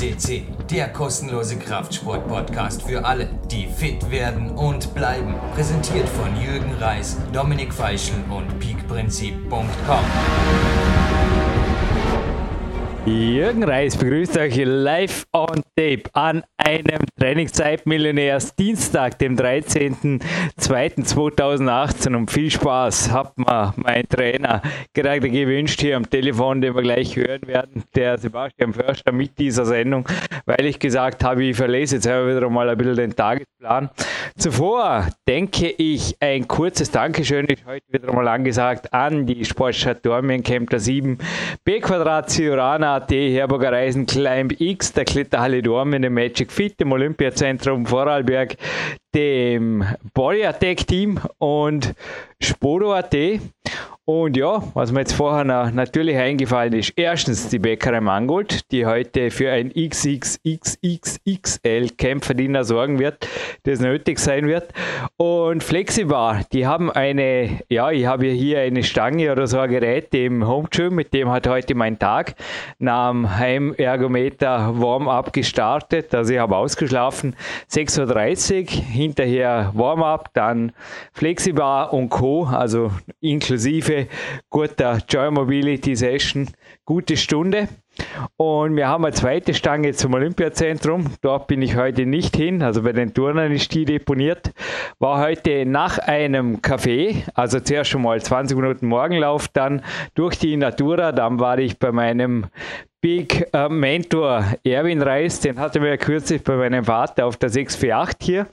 FCC, der kostenlose Kraftsport-Podcast für alle, die fit werden und bleiben. Präsentiert von Jürgen Reis, Dominik Feischl und peakprinzip.com. Jürgen Reis begrüßt euch live on tape an einem Trainingszeitmillionärs Dienstag, dem 13.02.2018 und viel Spaß hat mir mein Trainer gerade gewünscht hier am Telefon, den wir gleich hören werden, der Sebastian Förster mit dieser Sendung, weil ich gesagt habe, ich verlese jetzt wieder mal ein bisschen den Tagesplan. Zuvor denke ich, ein kurzes Dankeschön ist heute wieder mal angesagt an die Sportstadt Dormien, Camp 7, B Quadrat Ciurana AT, Herburger Reisen, Climb X, der Kletterhalle Dormen, dem Magic fit im Olympiazentrum Vorarlberg, dem Polyatec-Team und Sporo.at. Und ja, was mir jetzt vorher natürlich eingefallen ist, erstens die Bäckerei Mangold, die heute für ein XXXXL Kämpferdiener sorgen wird, das nötig sein wird. Und Flexibar, die haben eine, ja, ich habe hier eine Stange oder so ein Gerät im Home Gym, mit dem hat heute mein Tag nach dem Heimergometer Warm-up gestartet. Also ich habe ausgeschlafen, 6.30 Uhr, hinterher Warm-up, dann Flexibar und Co., also inklusive guter Joy Mobility Session, gute Stunde. Und wir haben eine zweite Stange zum Olympiazentrum. Dort bin ich heute nicht hin. Also bei den Turnern ist die deponiert. War heute nach einem Café, also zuerst schon mal 20 Minuten Morgenlauf, dann durch die Natura. Dann war ich bei meinem Big äh, Mentor Erwin Reis. Den hatte wir kürzlich bei meinem Vater auf der 648 hier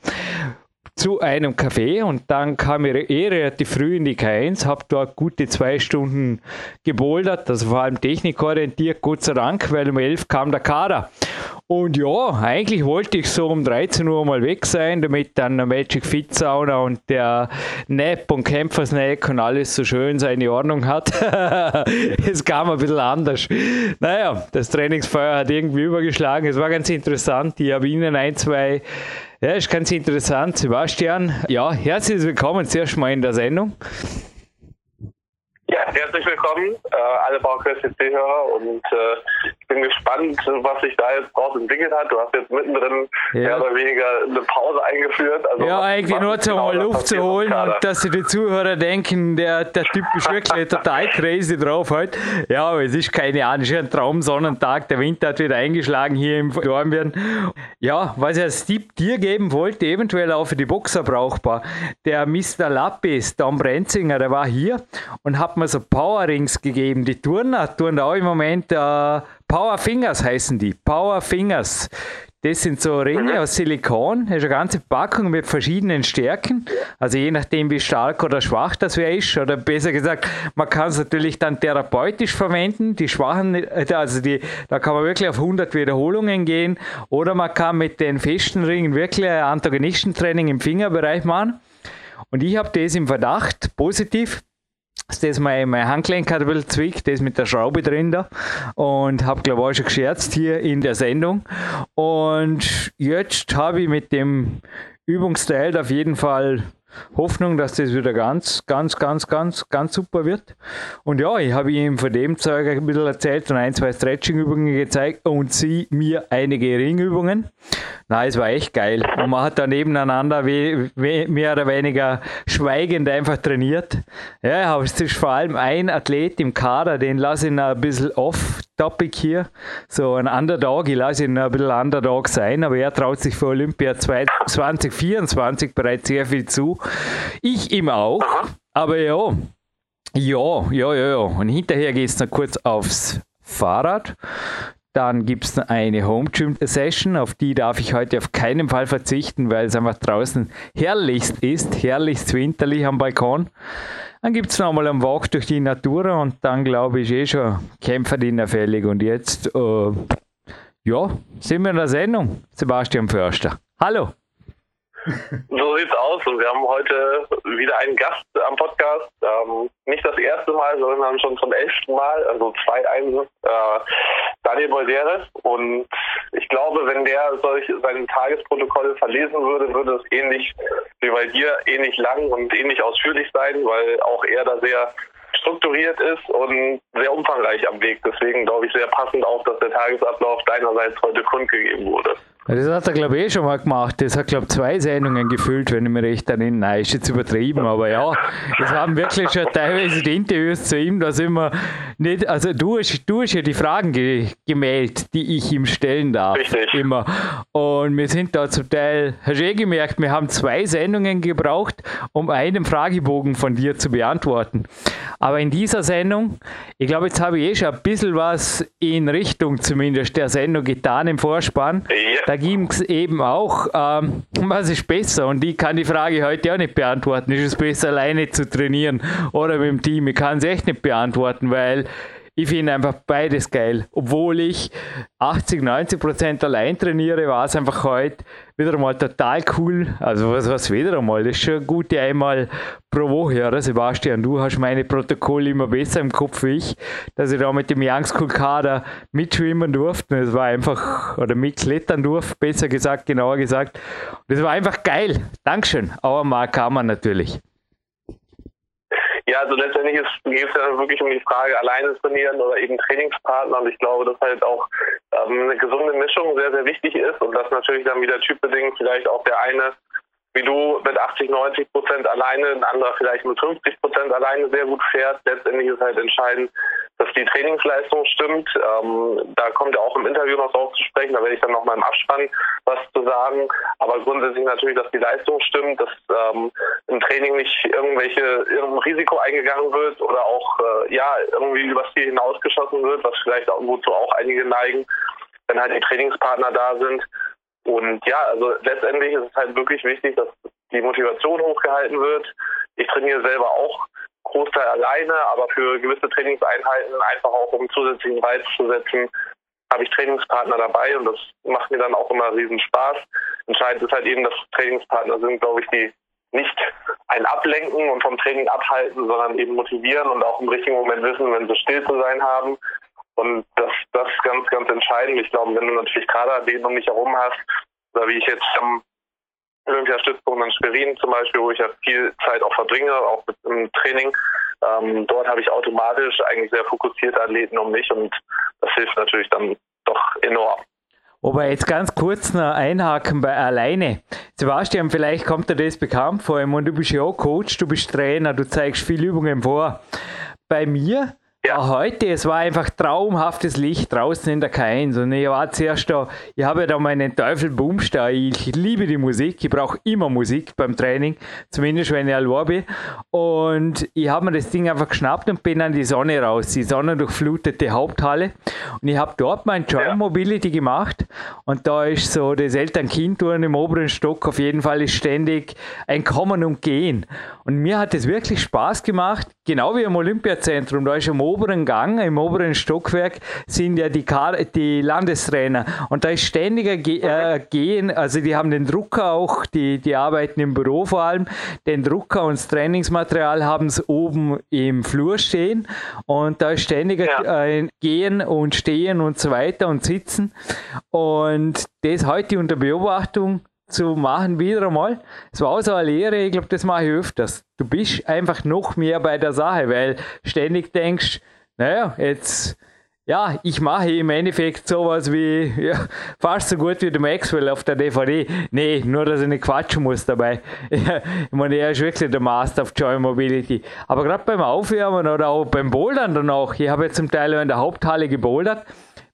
zu einem Café und dann kam ich eh relativ früh in die K1, habe dort gute zwei Stunden gebouldert, also vor allem technikorientiert, Gott sei Dank, weil um 11 kam der Kader. Und ja, eigentlich wollte ich so um 13 Uhr mal weg sein, damit dann der Magic Fit Sauna und der Nap und Kämpfersnack und alles so schön seine Ordnung hat. es kam ein bisschen anders. Naja, das Trainingsfeuer hat irgendwie übergeschlagen. Es war ganz interessant. Ich habe Ihnen ein, zwei ja, ist ganz interessant. Sebastian, ja, herzlich willkommen zuerst mal in der Sendung. Ja, herzlich willkommen, äh, alle PowerQuest-CC-Hörer und äh, bin gespannt, was sich da jetzt draus entwickelt hat. Du hast jetzt mittendrin ja. mehr oder weniger eine Pause eingeführt. Also ja, eigentlich nur zum genau Luft zu holen und dass die Zuhörer denken, der, der Typ ist wirklich total crazy drauf heute. Ja, aber es ist keine Ahnung, es ist ein Traumsonnentag, der Winter hat wieder eingeschlagen hier im Dornbirn. Ja, was ich als Tipp dir geben wollte, eventuell auch für die Boxer brauchbar, der Mr. Lappis, Tom Brenzinger, der war hier und hat mir so Power Rings gegeben. Die Turner tun auch im Moment äh, Power Fingers heißen die. Power Fingers. Das sind so Ringe mhm. aus Silikon. Das ist eine ganze Packung mit verschiedenen Stärken. Also je nachdem, wie stark oder schwach das wer ist. Oder besser gesagt, man kann es natürlich dann therapeutisch verwenden. Die schwachen, also die, da kann man wirklich auf 100 Wiederholungen gehen. Oder man kann mit den festen Ringen wirklich ein Antagonistentraining im Fingerbereich machen. Und ich habe das im Verdacht, positiv, das mein, mein Handgelenk hat ein bisschen zwickt, das mit der Schraube drin da. Und habe, glaube ich, auch schon gescherzt hier in der Sendung. Und jetzt habe ich mit dem Übungsteil auf jeden Fall Hoffnung, dass das wieder ganz, ganz, ganz, ganz, ganz super wird. Und ja, ich habe ihm von dem Zeug ein bisschen erzählt und ein, zwei Stretching-Übungen gezeigt und sie mir einige Ringübungen. Na, es war echt geil. Und man hat da nebeneinander we, we, mehr oder weniger schweigend einfach trainiert. Ja, es ist vor allem ein Athlet im Kader, den lasse ich noch ein bisschen off Topic hier. So ein Underdog, ich lasse ihn ein bisschen Underdog sein, aber er traut sich für Olympia 2024 bereits sehr viel zu. Ich ihm auch, aber ja, ja, ja, ja, ja. Und hinterher geht es noch kurz aufs Fahrrad. Dann gibt es eine Home Gym Session, auf die darf ich heute auf keinen Fall verzichten, weil es einfach draußen herrlichst ist, herrlichst winterlich am Balkon. Dann gibt es nochmal einen Walk durch die Natur und dann glaube ich eh schon Kämpferdiener fällig. Und jetzt, äh, ja, sind wir in der Sendung. Sebastian Förster. Hallo. So sieht's aus und wir haben heute wieder einen Gast am Podcast. Ähm, nicht das erste Mal, sondern schon zum elften Mal, also zwei Einsen, äh, Daniel Bolderes. Und ich glaube, wenn der solch sein Tagesprotokoll verlesen würde, würde es ähnlich wie bei dir ähnlich lang und ähnlich ausführlich sein, weil auch er da sehr strukturiert ist und sehr umfangreich am Weg. Deswegen glaube ich sehr passend auch, dass der Tagesablauf deinerseits heute kundgegeben wurde. Das hat er, glaube ich, eh schon mal gemacht. Das hat, glaube ich, zwei Sendungen gefüllt, wenn ich mich recht erinnere. Nein, ist jetzt übertrieben, aber ja, es haben wirklich schon teilweise die Interviews zu ihm, da sind wir nicht, also du hast, du hast ja die Fragen ge gemeldet, die ich ihm stellen darf. Richtig. Immer. Und wir sind da zum Teil, hast du eh gemerkt, wir haben zwei Sendungen gebraucht, um einen Fragebogen von dir zu beantworten. Aber in dieser Sendung, ich glaube, jetzt habe ich eh schon ein bisschen was in Richtung zumindest der Sendung getan im Vorspann. Ja. Da ging es eben auch, ähm, was ist besser? Und ich kann die Frage heute auch nicht beantworten. Ist es besser, alleine zu trainieren oder mit dem Team? Ich kann es echt nicht beantworten, weil ich finde einfach beides geil. Obwohl ich 80, 90 Prozent allein trainiere, war es einfach heute wieder einmal total cool. Also was, was wieder einmal, das ist schon eine gute einmal pro Woche, oder Sebastian? Du hast meine Protokolle immer besser im Kopf wie ich, dass ich da mit dem Young School Kader mitschwimmen durfte. Es war einfach, oder mitklettern durfte, besser gesagt, genauer gesagt. Das war einfach geil. Dankeschön. Aber mal kann man natürlich. Ja, also letztendlich geht es ja wirklich um die Frage, alleine trainieren oder eben Trainingspartner. Und ich glaube, dass halt auch ähm, eine gesunde Mischung sehr, sehr wichtig ist und dass natürlich dann wieder typbedingt vielleicht auch der eine wie du mit 80, 90 Prozent alleine, ein anderer vielleicht mit 50 Prozent alleine sehr gut fährt. Letztendlich ist halt entscheidend, dass die Trainingsleistung stimmt. Ähm, da kommt ja auch im Interview noch drauf zu sprechen, da werde ich dann noch mal im Abspann was zu sagen. Aber grundsätzlich natürlich, dass die Leistung stimmt, dass ähm, im Training nicht irgendwelche irgendein Risiko eingegangen wird oder auch äh, ja irgendwie übers Ziel hinausgeschossen wird, was vielleicht auch, wozu auch einige neigen, wenn halt die Trainingspartner da sind. Und ja, also letztendlich ist es halt wirklich wichtig, dass die Motivation hochgehalten wird. Ich trainiere selber auch Großteil alleine, aber für gewisse Trainingseinheiten einfach auch um zusätzlichen Reiz zu setzen, habe ich Trainingspartner dabei und das macht mir dann auch immer riesen Spaß. Entscheidend ist halt eben, dass Trainingspartner sind, glaube ich, die nicht ein Ablenken und vom Training abhalten, sondern eben motivieren und auch im richtigen Moment wissen, wenn sie still zu sein haben und das, das ist ganz, ganz entscheidend. Ich glaube, wenn du natürlich um dich herum hast, oder wie ich jetzt am Olympiastützpunkt in Schwerin zum Beispiel, wo ich ja viel Zeit auch verbringe, auch im Training, ähm, dort habe ich automatisch eigentlich sehr fokussierte Athleten um mich und das hilft natürlich dann doch enorm. Aber jetzt ganz kurz noch einhaken bei alleine. Sebastian, vielleicht kommt dir das bekannt vor, und du bist ja auch Coach, du bist Trainer, du zeigst viele Übungen vor. Bei mir ja. heute, es war einfach traumhaftes Licht draußen in der K1 und ich war zuerst da, ich habe ja da meinen Teufel Boomstar, ich liebe die Musik, ich brauche immer Musik beim Training, zumindest wenn ich allein bin. Und ich habe mir das Ding einfach geschnappt und bin an die Sonne raus, die sonnendurchflutete Haupthalle. Und ich habe dort mein Joint ja. Mobility gemacht. Und da ist so das Eltern-Kind-Touren im oberen Stock auf jeden Fall ist ständig ein Kommen und Gehen. Und mir hat es wirklich Spaß gemacht, genau wie im Olympiazentrum, da ist am oberen Gang, im oberen Stockwerk, sind ja die, Kar die Landestrainer. Und da ist ständiger Ge äh, Gehen, also die haben den Drucker auch, die, die arbeiten im Büro vor allem, den Drucker und das Trainingsmaterial haben sie oben im Flur stehen. Und da ist ständiger ja. äh, Gehen und Stehen und so weiter und Sitzen. Und das heute unter Beobachtung zu machen, wieder einmal. Es war auch so eine Lehre, ich glaube, das mache ich öfters. Du bist einfach noch mehr bei der Sache, weil ständig denkst, naja, jetzt, ja, ich mache im Endeffekt sowas wie, ja, fast so gut wie der Maxwell auf der DVD. Nee, nur, dass ich nicht quatschen muss dabei. ich meine, er ist wirklich der Master of Joy Mobility. Aber gerade beim Aufwärmen oder auch beim Bouldern danach, ich habe ja zum Teil in der Haupthalle gebouldert,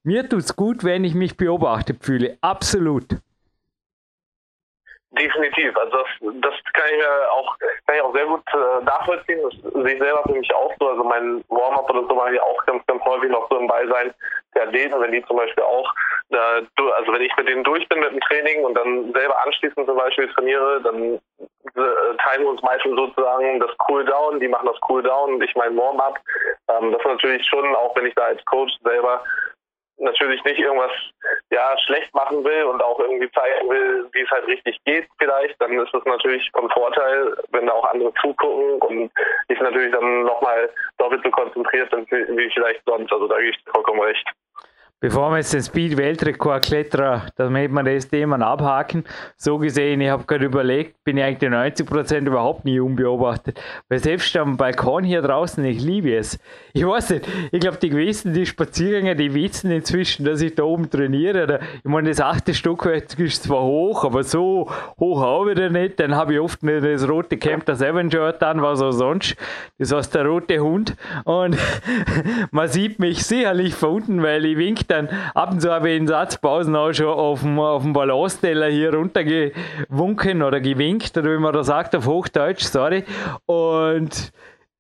mir tut es gut, wenn ich mich beobachtet fühle. Absolut. Definitiv. Also das, das kann ich mir auch, kann ich auch sehr gut äh, nachvollziehen. Das sehe ich selber für mich auch so. Also mein Warm-up oder so mache ich auch ganz, ganz häufig noch so im Beisein der Athleten, wenn die zum Beispiel auch, äh, also wenn ich mit denen durch bin mit dem Training und dann selber anschließend zum Beispiel trainiere, dann äh, teilen wir uns meistens sozusagen das Cool-Down, die machen das Cool-Down und ich mein Warm-up. Ähm, das ist natürlich schon, auch wenn ich da als Coach selber natürlich nicht irgendwas ja schlecht machen will und auch irgendwie zeigen will, wie es halt richtig geht vielleicht, dann ist es natürlich von Vorteil, wenn da auch andere zugucken und ich natürlich dann nochmal doppelt so konzentriert bin wie vielleicht sonst. Also da gebe ich vollkommen recht. Bevor wir jetzt den Speed-Weltrekord-Kletterer, damit wir das Thema abhaken, so gesehen, ich habe gerade überlegt, bin ich eigentlich 90% überhaupt nie unbeobachtet. Weil selbst am Balkon hier draußen, ich liebe es. Ich weiß nicht, ich glaube, die gewissen, die Spaziergänger, die wissen inzwischen, dass ich da oben trainiere. Oder, ich meine, das achte Stockwerk ist zwar hoch, aber so hoch ich da nicht. Dann habe ich oft nicht das rote Camp Seven Shirt an, was auch sonst. Das heißt, der rote Hund. Und man sieht mich sicherlich von unten, weil ich wink dann ab und zu habe ich in Satzpausen auch schon auf dem, auf dem Ballonsteller hier runtergewunken oder gewinkt, oder wie man da sagt auf Hochdeutsch, sorry. Und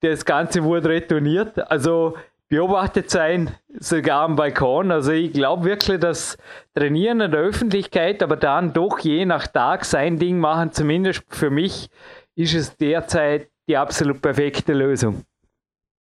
das Ganze wurde retourniert. Also beobachtet sein, sogar am Balkon. Also ich glaube wirklich, dass Trainieren in der Öffentlichkeit, aber dann doch je nach Tag sein Ding machen, zumindest für mich, ist es derzeit die absolut perfekte Lösung.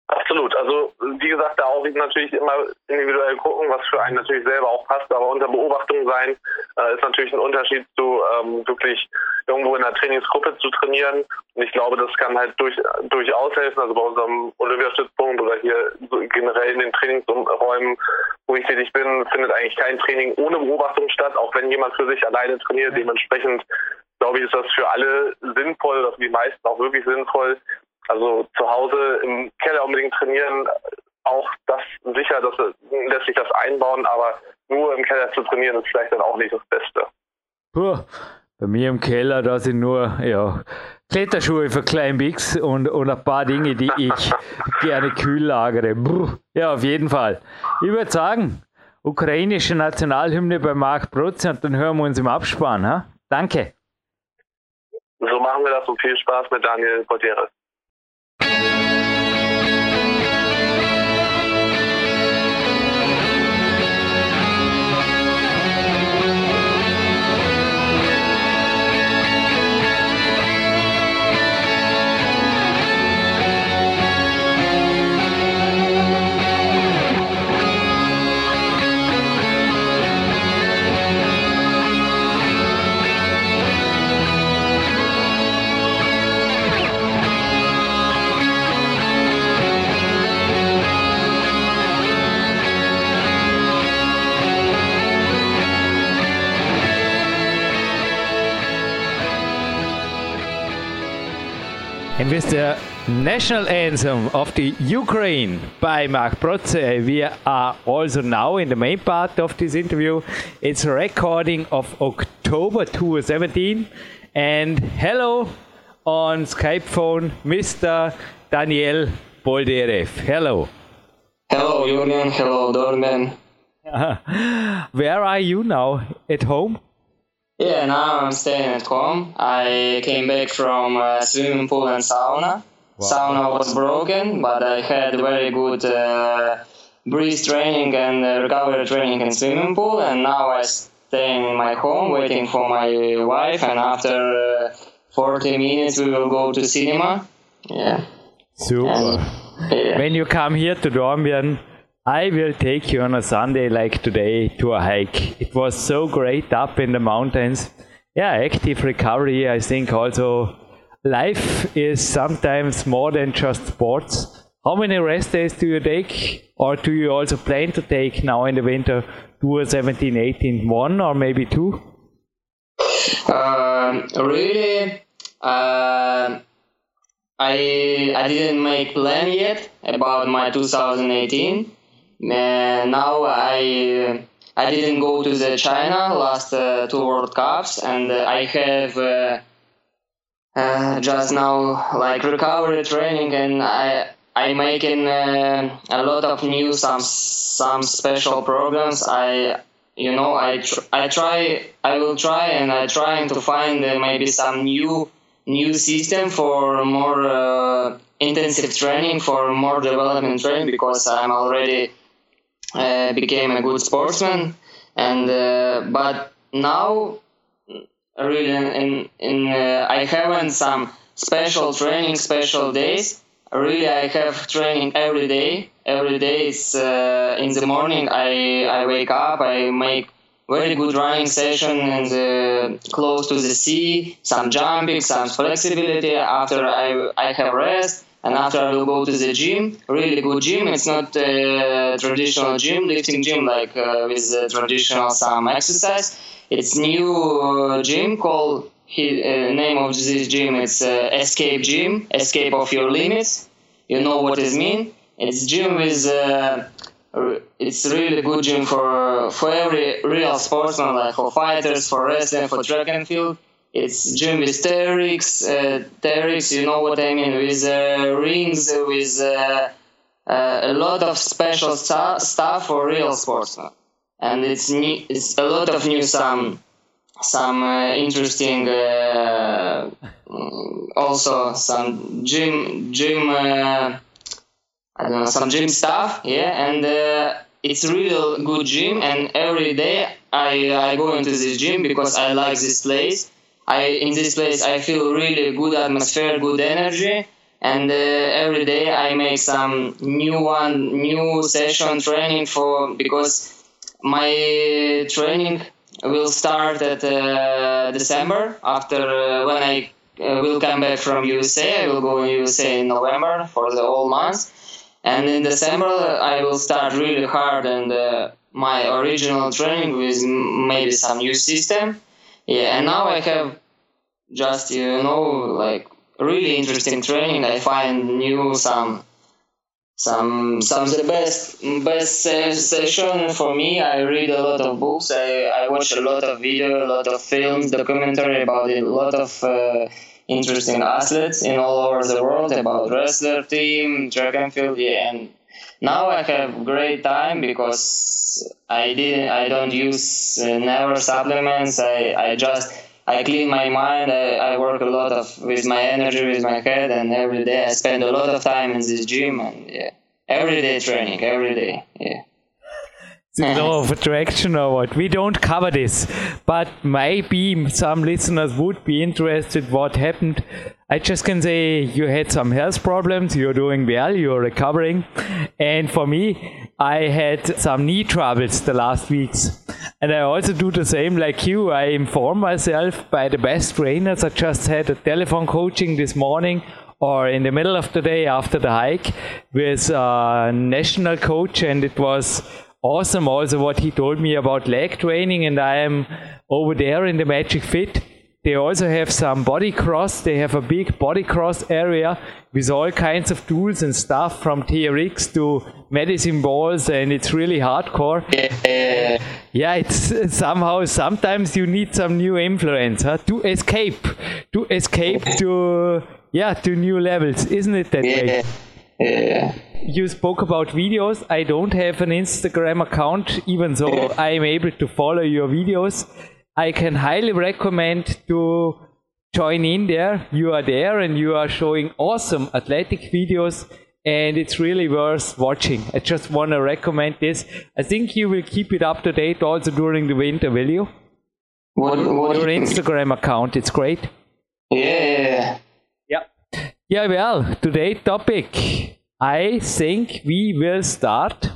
Absolut. Also wie gesagt, da auch natürlich immer individuell gucken, was für einen natürlich selber auch passt, aber unter Beobachtung sein äh, ist natürlich ein Unterschied zu ähm, wirklich irgendwo in einer Trainingsgruppe zu trainieren. Und ich glaube, das kann halt durch, durchaus helfen. Also bei unserem Olympiastützpunkt oder hier generell in den Trainingsräumen, wo ich tätig bin, findet eigentlich kein Training ohne Beobachtung statt, auch wenn jemand für sich alleine trainiert. Dementsprechend glaube ich, ist das für alle sinnvoll, oder für die meisten auch wirklich sinnvoll, also zu Hause im Keller unbedingt trainieren, auch das sicher, dass lässt sich das einbauen, aber nur im Keller zu trainieren ist vielleicht dann auch nicht das Beste. Puh, bei mir im Keller, da sind nur ja, Kletterschuhe für Klein Bix und, und ein paar Dinge, die ich gerne kühl lagere. Brr. Ja, auf jeden Fall. Ich würde sagen, ukrainische Nationalhymne bei Marc Protz und dann hören wir uns im Abspann. Ha? Danke. So machen wir das und viel Spaß mit Daniel Gutierrez. And with the national anthem of the Ukraine by Mark Protze, we are also now in the main part of this interview. It's a recording of October 2017. And hello on Skype phone, Mr. Daniel Boldyrev. Hello. Hello, Julian. Hello, Dorman. Where are you now? At home? Yeah, now I'm staying at home. I came back from uh, swimming pool and sauna. Wow. Sauna was broken, but I had very good uh, breeze training and uh, recovery training in swimming pool, and now I stay in my home waiting for my wife. And after uh, 40 minutes, we will go to cinema. Yeah. Super. And, yeah. When you come here to Dornbirn, I will take you on a Sunday like today to a hike. It was so great up in the mountains. Yeah, active recovery. I think also life is sometimes more than just sports. How many rest days do you take, or do you also plan to take now in the winter? Two, 17, 18, one, or maybe two? Um, really, uh, I I didn't make plan yet about my 2018 now I I didn't go to the China last uh, two World Cups, and uh, I have uh, uh, just now like recovery training, and I I making uh, a lot of new some some special programs. I you know I tr- I try I will try and I trying to find uh, maybe some new new system for more intensive training for more development training because I'm already uh, became a good sportsman, and uh, but now really in in uh, I haven't some special training, special days. Really, I have training every day. Every day it's uh, in the morning. I I wake up. I make very good running session and uh, close to the sea. Some jumping, some flexibility. After I I have rest and after I will go to the gym, really good gym. It's not a traditional gym, lifting gym like uh, with traditional some exercise. It's new gym called he, uh, name of this gym. It's uh, Escape Gym, Escape of Your Limits. You know what it mean? It's gym with uh, it's really good gym for for every real sportsman, like for fighters, for wrestling, for track and field. It's gym with TRX, uh, TRX, you know what I mean, with uh, rings, with uh, uh, a lot of special stu- stuff for real sportsmen. And it's new, it's a lot of new some some uh, interesting uh, also some gym gym I don't know some gym stuff yeah and it's real good gym and every day I, I go into this gym because I like this place I in this place I feel really good atmosphere good energy and uh, every day I make some new one new session training for because my training will start at uh, December after uh, when I uh, will come back from USA. I will go in USA in November for the whole month, and in December I will start really hard and uh, my original training with maybe some new system. Yeah, and now I have just you know like really interesting training. I find new some some some of the best best session for me. I read a lot of books. I, I watch a lot of video, a lot of films, documentary about a lot of uh, interesting athletes in all over the world about wrestler team, track and field. Yeah, and now I have great time because I didn't I don't use uh, never supplements. I I just I clean my mind. I, I work a lot of with my energy, with my head, and every day I spend a lot of time in this gym and yeah, every day training, every day. Yeah. law of attraction or what. We don't cover this, but maybe some listeners would be interested what happened. I just can say you had some health problems, you're doing well, you're recovering. And for me, I had some knee troubles the last weeks. And I also do the same like you. I inform myself by the best trainers. I just had a telephone coaching this morning or in the middle of the day after the hike with a national coach and it was awesome also what he told me about leg training and I am over there in the Magic Fit. They also have some body cross. They have a big body cross area with all kinds of tools and stuff from TRX to medicine balls and it's really hardcore. Yeah, it's somehow sometimes you need some new influence huh? to escape, to escape to yeah to new levels, isn't it that way? Yeah. You spoke about videos. I don't have an Instagram account, even though I am able to follow your videos. I can highly recommend to join in there. You are there and you are showing awesome athletic videos and it's really worth watching. I just want to recommend this. I think you will keep it up to date also during the winter, will you? What, what Your Instagram account, it's great. Yeah. Yeah. Yeah, well, today's topic. I think we will start.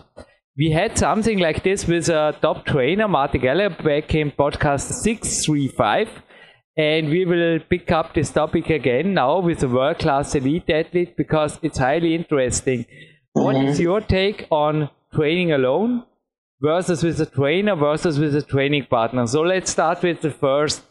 We had something like this with a top trainer, Marty Geller, back in podcast 635. And we will pick up this topic again now with a world class elite athlete because it's highly interesting. What is mm-hmm. your take on training alone versus with a trainer versus with a training partner? So let's start with the first.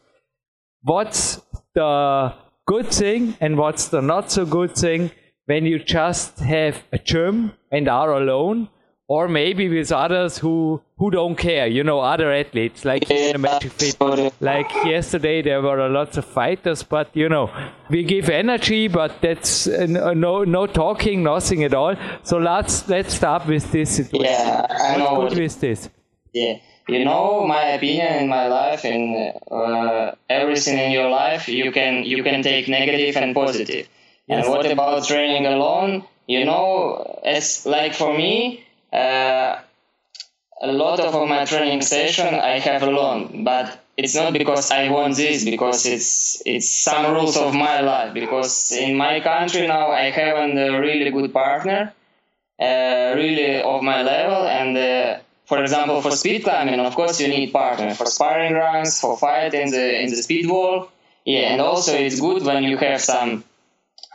What's the good thing and what's the not so good thing when you just have a gym and are alone or maybe with others who who don't care you know other athletes like magic fit like yesterday there were a lots of fighters but you know we give energy but that's uh, no no talking nothing at all so let's let's start with this situation Yeah, I know. what's good with this Yeah, you know my opinion in my life and uh, everything in your life. You can you can take negative and positive. And what about training alone? You know, it's like for me, a lot of my training session I have alone, but it's not because I want this, because it's it's some rules of my life. Because in my country now I haven't a really good partner, uh, really of my level, and uh, for example, for speed climbing, of course, you need partner for sparring runs, for fight in the in the speed wall. Yeah, and also it's good when you have some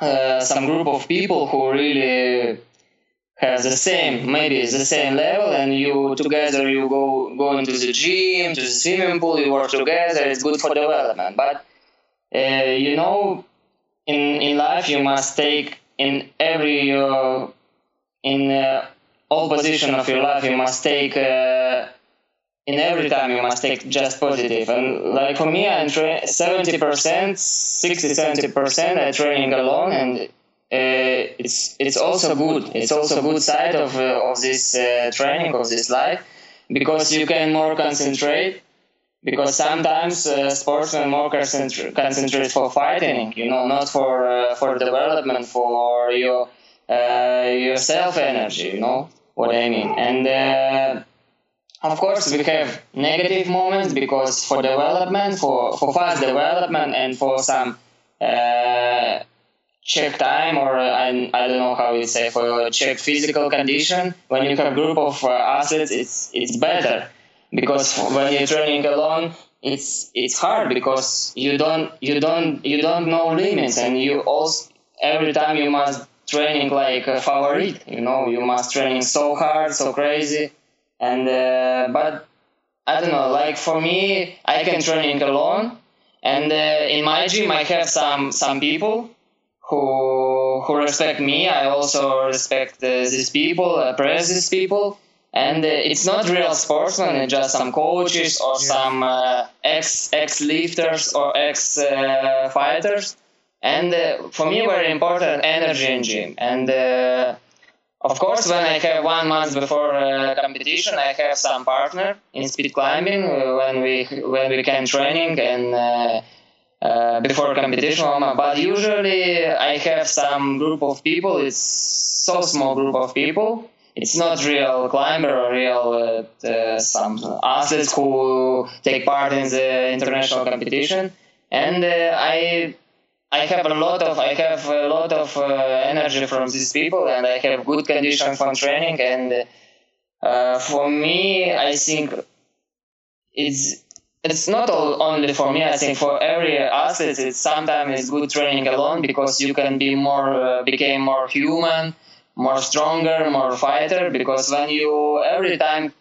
uh, some group of people who really have the same maybe the same level and you together you go go into the gym to the swimming pool you work together it's good for development. But uh, you know in in life you must take in every uh, in uh, all position of your life you must take uh, in every time you must take just positive. And like for me i'm tra- 70% 60 70% i'm training alone and it's it's also good. It's also good side of uh, of this uh, training of this life because you can more concentrate because sometimes uh, sportsmen more concentrate, for fighting you know not for uh, for development for your uh, your self energy you know what i mean? And of course we have negative moments because for development for for fast development and for some uh, check time or I, I don't know how you say for check physical condition when you have group of uh, athletes it's it's better because when you're training alone it's it's hard because you don't you don't you don't know limits and you also every time you must training like a favorite you know you must training so hard so crazy and uh, but I don't know. Like for me, I can training alone, and uh, in my gym I have some some people who who respect me. I also respect uh, these people, praise these people. And uh, it's not real sportsmen; it's just some coaches or yeah. some uh, ex ex lifters or ex uh, fighters. And uh, for me, very important energy in gym. And of course, when I have one month before uh, competition, I have some partner in speed climbing uh, when we when we can training and uh, uh, before competition. But usually, I have some group of people. It's so small group of people. It's not real climber or real uh, uh, some athletes who take part in the international competition. And I I have a lot of I have a lot of uh, energy from these people, and I have good condition for training. And uh, for me, I think it's it's not all, only for me. I think for every athlete, it's sometimes it's good training alone because you can be more uh, became more human, more stronger, more fighter. Because when you every time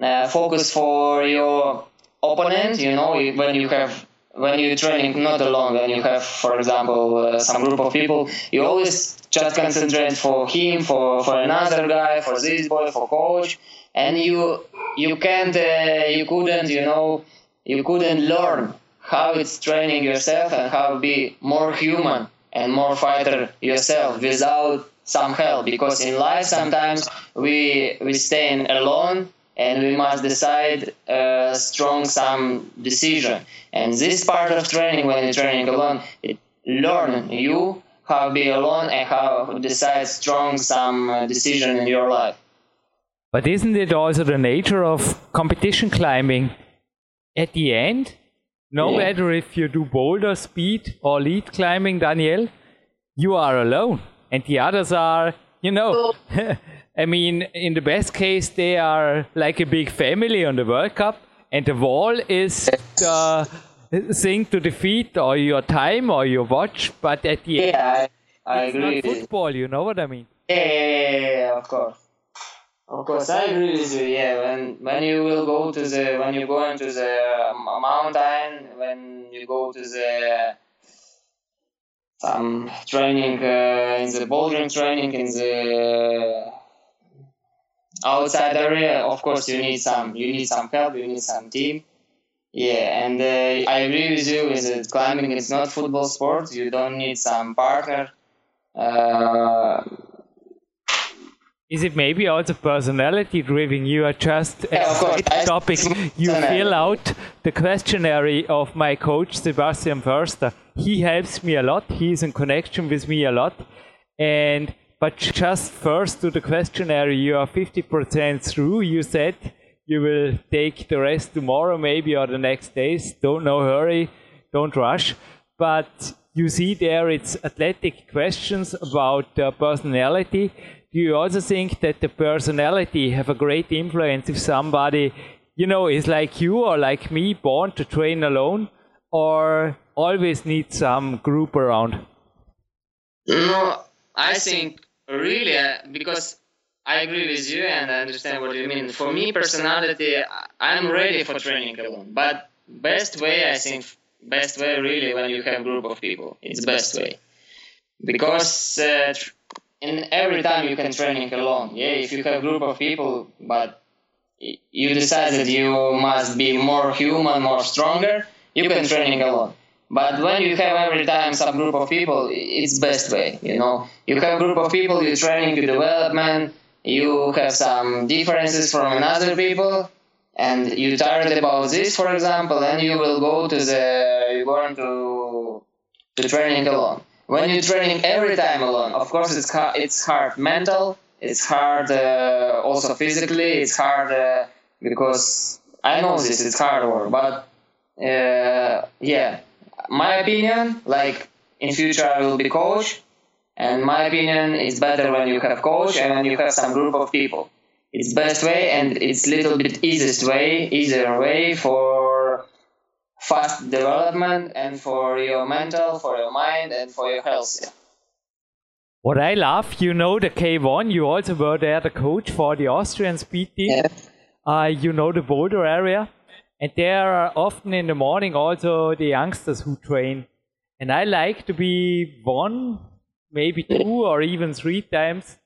uh, focus for your opponent, you know, when you have when you're training not alone and you have for example uh, some group of people you always just concentrate for him for for another guy for this boy for coach and you you can't uh, you couldn't you know you couldn't learn how it's training yourself and how be more human and more fighter yourself without some help because in life sometimes we we stay alone and we must decide a strong some decision. And this part of training, when you're training alone, it learn you how be alone and how decide strong some uh, decision in your life. But isn't it also the nature of competition climbing? At the end, no yeah. matter if you do boulder speed or lead climbing, Daniel, you are alone, and the others are, you know. Oh. I mean, in the best case, they are like a big family on the World Cup, and the wall is the uh, thing to defeat or your time or your watch. But at the end, I, I it's agree. Not football, you know what I mean? Yeah, yeah, yeah, yeah, of course. Of course, I agree with you. Yeah, when when you will go to the when you go into the mountain, when you go to the some training uh, in the bouldering training in the outside area, of course, you need some you need some help, you need some team. Yeah, and uh, I agree with you. Is that climbing is not football sport. You don't need some partner. Uh, is it maybe also personality driven? You are just yeah, a topic. You fill out the questionnaire of my coach Sebastian Förster. He helps me a lot. He is in connection with me a lot, and but just first to the questionnaire, you are 50% through. You said you will take the rest tomorrow, maybe, or the next days. Don't no hurry, don't rush. But you see there, it's athletic questions about uh, personality. You also think that the personality have a great influence if somebody, you know, is like you or like me, born to train alone, or always need some group around? No, I think really uh, because I agree with you and I understand what you mean. For me, personality, I'm ready for training alone. But best way, I think, best way really when you have group of people. It's best way because uh, in every time you can training alone. Yeah, if you have group of people, but you decide that you must be more human, more stronger, you can training alone. But when you have every time some group of people, it's best way. You know, you have group of people, you training, you development, you have some differences from another people, and you tired about this, for example, and you will go to the you're going to to training alone. When you're training every time alone, of course it's hard, it's hard mental, it's hard uh, also physically, it's hard uh, because I know this, it's hard work, but uh, yeah my opinion, like in future I will be coach, and my opinion is better when you have coach and when you have some group of people. It's best way and it's little bit easiest way, easier way for fast development and for your mental, for your mind, and for your health. What I love, you know the K1, you also were there the coach for the Austrian speed team. Yeah. Uh, you know the Boulder area. And there are often in the morning also the youngsters who train. And I like to be one, maybe two or even three times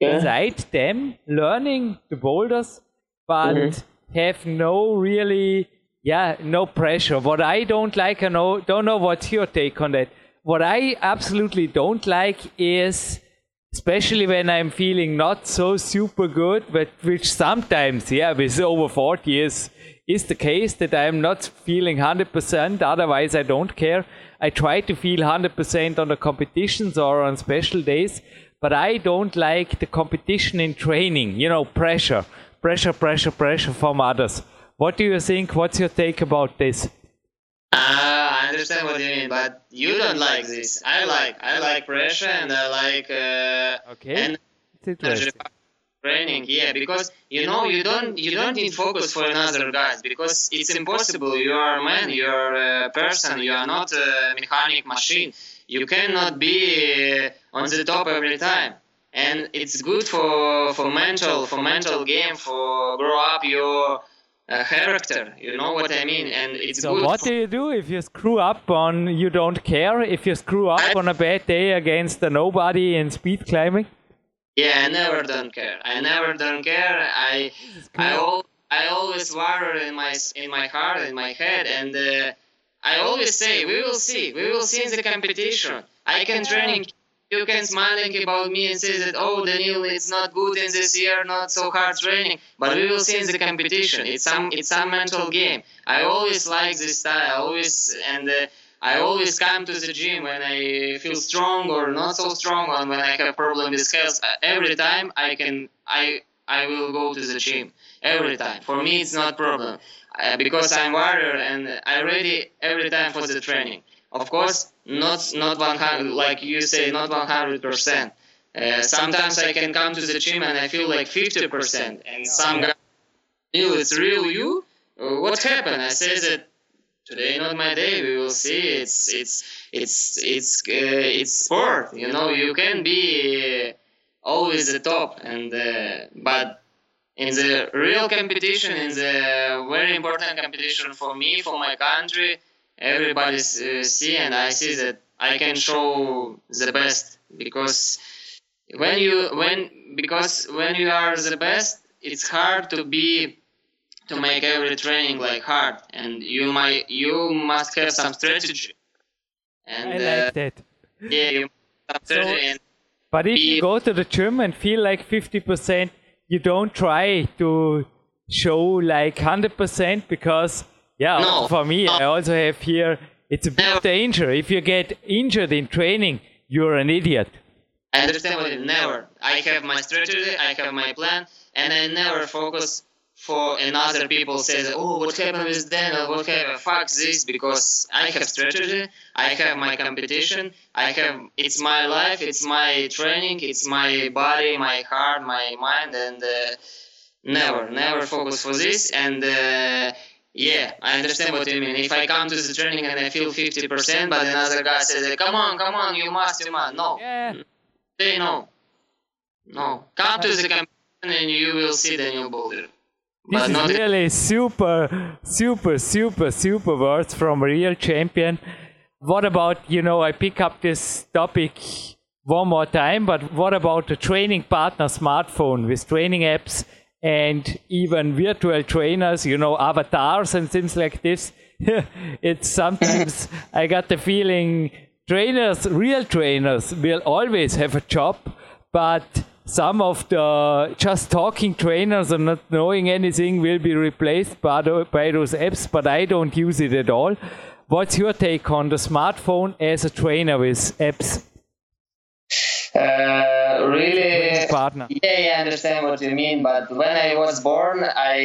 yeah. beside them, learning the boulders, but mm-hmm. have no really, yeah, no pressure. What I don't like, I know, don't know what's your take on that. What I absolutely don't like is, especially when I'm feeling not so super good, but which sometimes, yeah, with over 40 years, is the case that I am not feeling 100%, otherwise I don't care. I try to feel 100% on the competitions or on special days, but I don't like the competition in training, you know, pressure, pressure, pressure, pressure from others. What do you think? What's your take about this? Uh, I understand what you mean, but you don't like this. I like, I like pressure, and I like. Uh, okay. And training yeah because you know you don't you don't need focus for another guys because it's impossible you are a man you are a person you are not a mechanic machine you cannot be on the top every time and it's good for for mental for mental game for grow up your uh, character you know what i mean and it's so good what do you do if you screw up on you don't care if you screw up I, on a bad day against a nobody in speed climbing yeah, I never don't care. I never don't care. I I, al- I always worry in my in my heart in my head, and uh, I always say we will see. We will see in the competition. I can training. You can smiling about me and say that oh Daniel, it's not good in this year, not so hard training, but we will see in the competition. It's some it's some mental game. I always like this style. I always and. Uh, I always come to the gym when I feel strong or not so strong, or when I have problem with health. Every time I can, I I will go to the gym every time. For me, it's not problem uh, because I'm warrior and I ready every time for the training. Of course, not not 100 like you say, not 100 percent. Uh, sometimes I can come to the gym and I feel like 50 percent, and some guy, it's real you. Uh, what happened? I say that today not my day we will see it's it's it's it's uh, it's sport you know you can be always the top and uh, but in the real competition in the very important competition for me for my country everybody uh, see and i see that i can show the best because when you when because when you are the best it's hard to be to make every training like hard and you might you must have some strategy. And I like uh, that. yeah you so, but if you go to the gym and feel like 50% you don't try to show like 100% because yeah no, for me i also have here it's a bit never. danger if you get injured in training you're an idiot i understand what it never i have my strategy i have my plan and i never focus for another people says, oh, what happened with Daniel? What happened? Fuck this because I have strategy, I have my competition, I have it's my life, it's my training, it's my body, my heart, my mind, and uh, never, never focus for this. And uh, Yeah, I understand what you mean. If I come to the training and I feel 50%, but another guy says, "Come on, come on, you must, you must." No. Yeah. Say no. No. Come to the competition and you will see the new boulder. This is really super, super, super, super words from a real champion. What about, you know, I pick up this topic one more time, but what about the training partner smartphone with training apps and even virtual trainers, you know, avatars and things like this? it's sometimes, I got the feeling trainers, real trainers, will always have a job, but some of the just talking trainers and not knowing anything will be replaced by, by those apps, but I don't use it at all. What's your take on the smartphone as a trainer with apps? Uh, really, partner. Yeah, yeah, I understand what you mean. But when I was born, I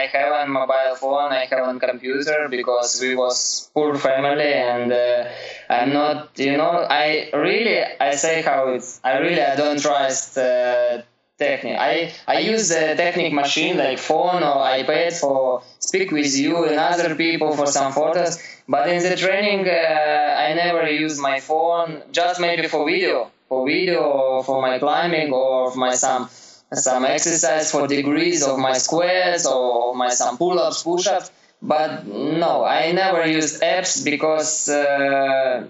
I have a mobile phone, I have a computer because we was poor family, and uh, I'm not, you know, I really I say how it's. I really I don't trust. Uh, Technic. I, I use the Technic machine like phone or iPad for speak with you and other people for some photos. But in the training, uh, I never use my phone, just maybe for video for video or for my climbing or for my some some exercise for degrees of my squares or my some pull-ups, push-ups. But no, I never used apps because uh,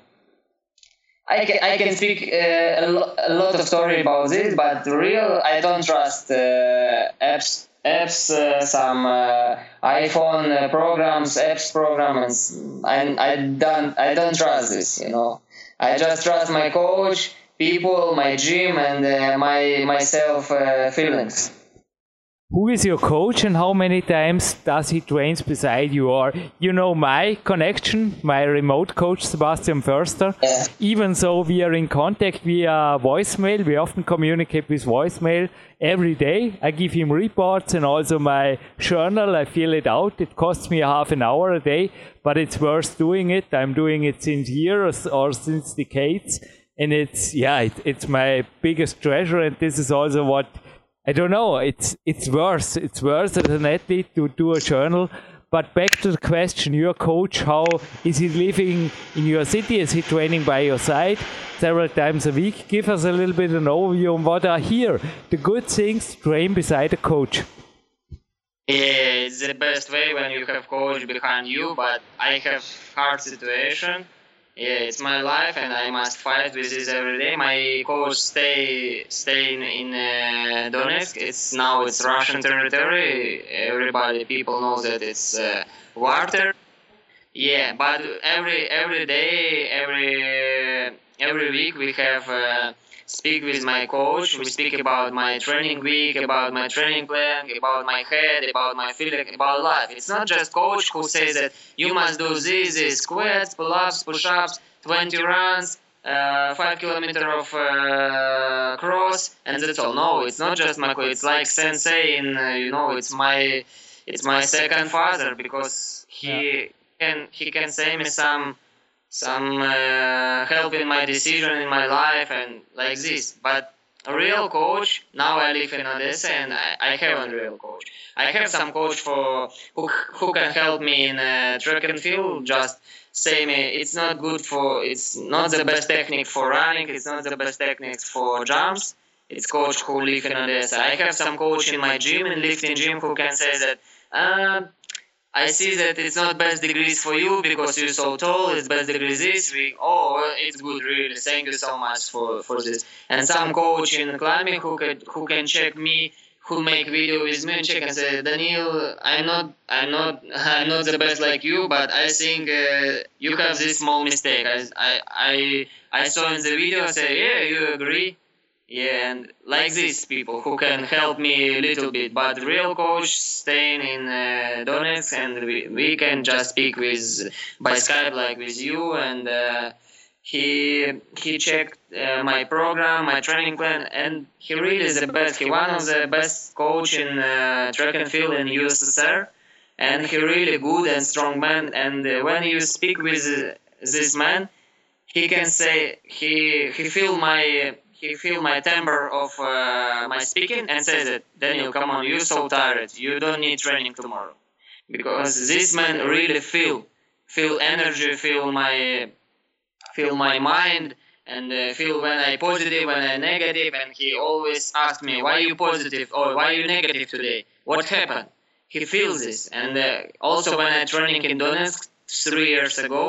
I can I can speak uh, a, lo- a, lot of story about this, but real I don't trust uh, apps. Apps, uh, some uh, iPhone uh, programs, apps programs, I I don't I don't trust this. You know, I just trust my coach people, my gym, and uh, my myself uh, feelings. Who is your coach and how many times does he train beside you? Or you know my connection, my remote coach Sebastian Förster. Yeah. Even though we are in contact via voicemail, we often communicate with voicemail every day. I give him reports and also my journal. I fill it out. It costs me half an hour a day, but it's worth doing it. I'm doing it since years or since decades and it's yeah it, it's my biggest treasure. And this is also what i don't know it's it's worse it's worse as an athlete to do a journal. But back to the question your coach how is he living in your city? Is he training by your side? Several times a week give us a little bit of an overview on what are here the good things train beside a coach. Yeah, it's the best way when you have coach behind you, but I have hard situation yeah, it's my life, and I must fight with this every day. My coach stay stay in, uh, Donetsk. It's now it's Russian territory. Everybody, people know that it's uh, water. Yeah, but every every day, every every week we have. Uh, speak with my coach. We speak about my training week, about my training plan, about my head, about my feeling, about life. It's not just coach who says that you must do this, this squats, pull-ups, push-ups, 20 runs, uh, five kilometer of uh, cross, and that's all. No, it's not just my coach. It's like sensei, and uh, you know, it's my it's my second father because he yeah. can he can say me some some uh, help in my decision in my life and like this. But a real coach, now I live in Odessa and I, I have a real coach. I have some coach for who, who can help me in uh, track and field, just say me it's not good for, it's not the best technique for running, it's not the best technique for jumps. It's coach who live in Odessa. I have some coach in my gym, in lifting gym, who can say that uh, I see that it's not best degrees for you because you're so tall. It's best degrees this week. Oh, it's good, really. Thank you so much for, for this. And some coach in climbing who can who can check me, who make video with me and check and say, Daniel, I'm not I'm not I'm not the best like you, but I think uh, you have this small mistake. I I I, I saw in the video. I say, yeah, you agree yeah, and like these people who can help me a little bit. But real coach staying in uh, Donetsk, and we, we can just speak with by Skype like with you, and uh, he he checked uh, my program, my training plan, and he really is the best. He one of the best coach in uh, track and field in USSR, and he really good and strong man. And uh, when you speak with this man, he can say he he feel my he feel my temper of uh, my speaking and says that Daniel, come on, you're so tired. You don't need training tomorrow. because this man really feel feel energy, feel my feel my mind, and uh, feel when I positive, when I negative, and he always asked me, "Why you positive or why you negative today? What happened?" He feels this, and uh, also when I training in Donetsk three years ago,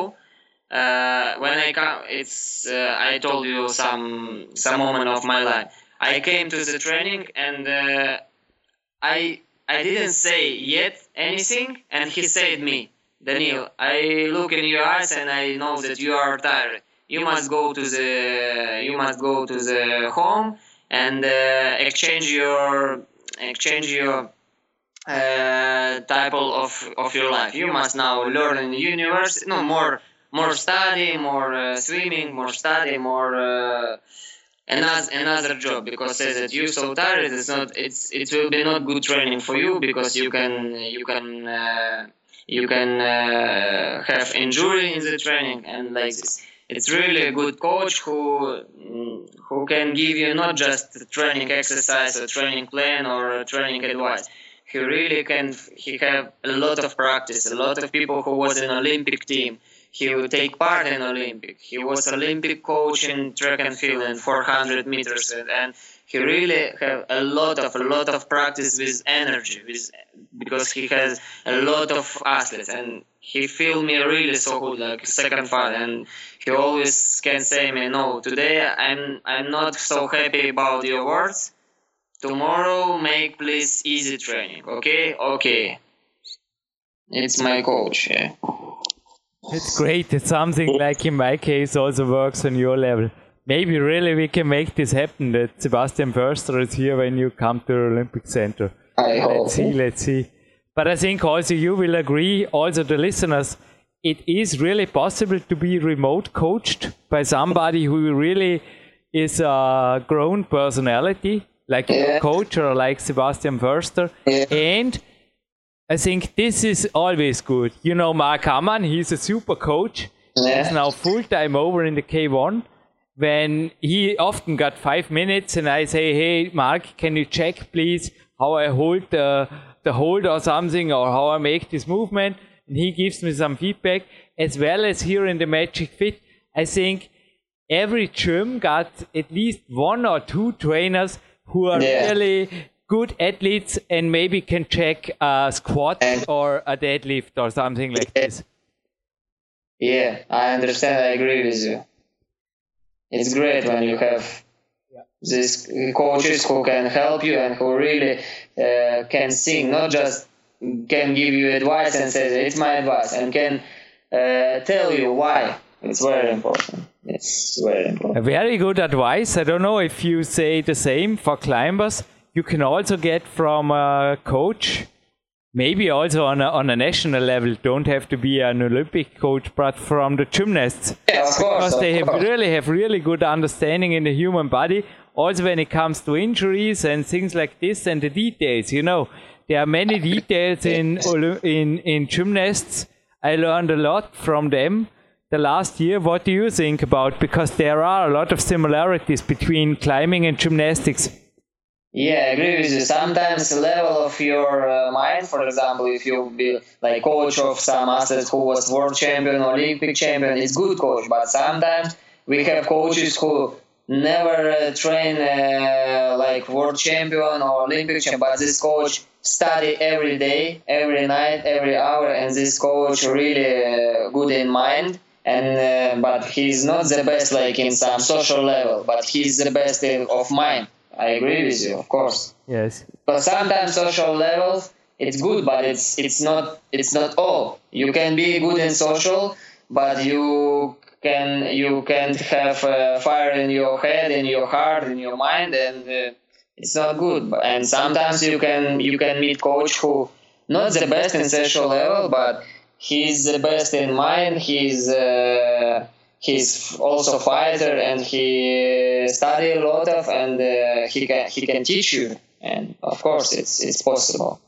uh, when I come, it's uh, I told you some some moment of my life. I came to the training and uh, I I didn't say yet anything, and he said me, Daniel, I look in your eyes and I know that you are tired. You must go to the you must go to the home and uh, exchange your exchange your uh, type of of your life. You must now learn in university, no more more study, more uh, swimming, more study, more uh, another another job because say that you're so tired. It's not. It's it will be not good training for you because you can you can uh, you can uh, have injury in the training and like this. It's really a good coach who who can give you not just training exercise or training plan or training advice he really can he have a lot of practice a lot of people who was in olympic team he would take part in olympic. He was olympic coach in track and field and 400 meters and, and he really have a lot of a lot of practice with energy with because he has a lot of athletes and he feel me really so good like second father and he always can say me no today i'm i'm not so happy about your words. Tomorrow make please easy training. Okay? Okay. It's my coach yeah. It's great it's something like in my case also works on your level maybe really we can make this happen that sebastian förster is here when you come to the olympic center I let's hope. see let's see but i think also you will agree also the listeners it is really possible to be remote coached by somebody who really is a grown personality like Yeah. a coach or like Sebastian Förster. Yeah. And I think this is always good. You know, Mark Hammann, he's a super coach. He's now full time over in the K1. When he often got five minutes, and I say, "Hey, Mark, can you check, please, how I hold the the hold or something, or how I make this movement?" And he gives me some feedback, as well as here in the Magic Fit. I think every gym got at least one or two trainers who are Yeah. really good athletes and maybe can check a squat or a deadlift or something like this. Yeah, I understand. I agree with you. It's great when you have these coaches who can help you and who really uh, can sing, not just can give you advice and say it's my advice, and can uh, tell you why. It's very important. It's very important. very good advice. I don't know if you say the same for climbers. You can also get from a coach, maybe also on a, on a national level. Don't have to be an Olympic coach, but from the gymnasts. Yeah, of course. because they have really have really good understanding in the human body also when it comes to injuries and things like this and the details you know there are many details in in in gymnasts i learned a lot from them the last year what do you think about because there are a lot of similarities between climbing and gymnastics Yeah, I agree with you. Sometimes the level of your uh, mind, for example, if you be like coach of some athlete who was world champion, or Olympic champion, it's good coach. But sometimes we have coaches who never uh, train uh, like world champion or Olympic champion, but this coach study every day, every night, every hour, and this coach really uh, good in mind. And uh, but he's not the best like in some social level, but he's the best in, of mind. I agree with you, of course. yes But sometimes social levels it's good, but it's it's not it's not all. You can be good in social, but you can you can have uh, fire in your head, in your heart, in your mind, and uh, it's not good. And sometimes you can you can meet coach who not the best in social level, but he's the best in mind. He's uh, he's also fighter, and he study a lot of, and uh, he can he can teach you. And of course, it's it's possible.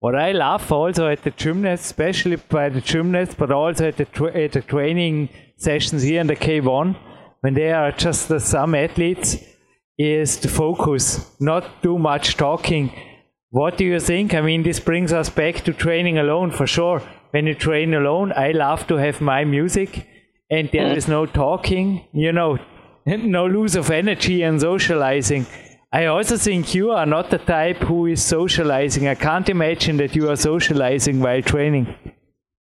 What I love also at the gymnast, especially by the gymnasts, but also at the, at the training sessions here in the K1, when they are just some athletes, is the focus, not too much talking. What do you think? I mean, this brings us back to training alone for sure. When you train alone, I love to have my music and there mm. no talking, you know, no lose of energy and socializing. I also think you are not the type who is socializing. I can't imagine that you are socializing while training.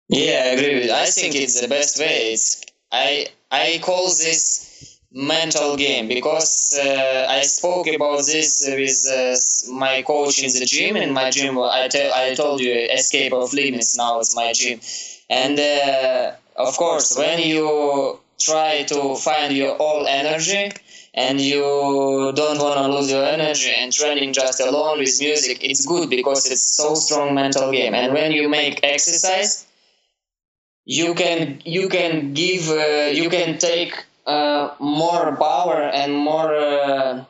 Yeah, I agree with. You. I think it's the best way. It's I I call this mental game because uh, I spoke about this with uh, my coach in the gym. In my gym, I, te- I told you, escape of limits now is my gym. And uh, of course, when you try to find your all energy and you don't want to lose your energy and training just alone with music, it's good because it's so strong mental game. And when you make exercise, you can you can give uh, you can take uh, more power and more uh,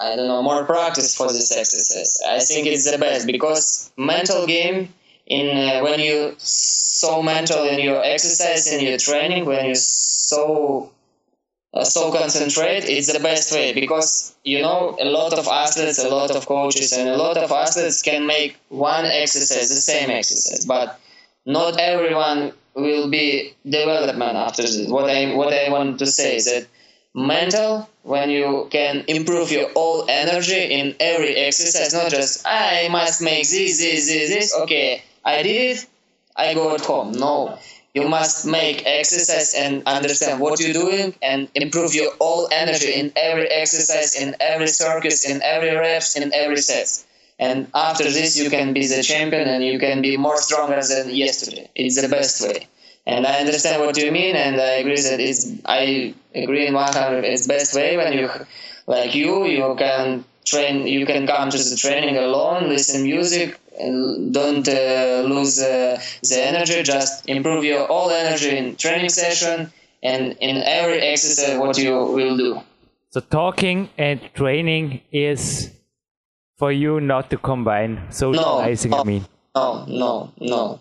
I don't know more practice for this exercise. I think it's the best because mental game in uh, when you so mental in your exercise in your training when you so uh, so concentrate it's the best way because you know a lot of athletes a lot of coaches and a lot of athletes can make one exercise the same exercise but not everyone will be development after this. What I what I want to say is that mental when you can improve your all energy in every exercise, not just I must make this, this, this, this. Okay, I did it. I go at home. No, you must make exercise and understand what you're doing and improve your all energy in every exercise, in every circus, in every reps, in every set and after this you can be the champion and you can be more stronger than yesterday it's the best way and i understand what you mean and i agree that it's i agree in 100 it's best way when you like you you can train you can come to the training alone listen music don't uh, lose uh, the energy just improve your all energy in training session and in every exercise what you will do. So talking and training is for you not to combine socializing. No, I mean, no, no, no,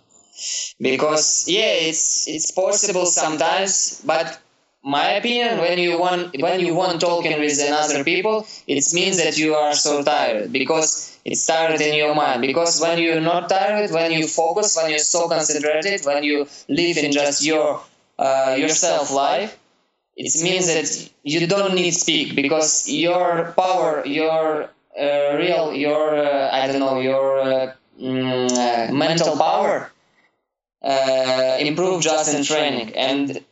because yeah, it's it's possible sometimes, but my opinion when you want when you want talking with another people it means that you are so tired. Because it's tired in your mind. Because when you're not tired when you focus when you're so concentrated when you live in just your uh, yourself life it means that you don't need speak because your power your uh, real your uh, I don't know your uh, mm, mental power improve just in training. And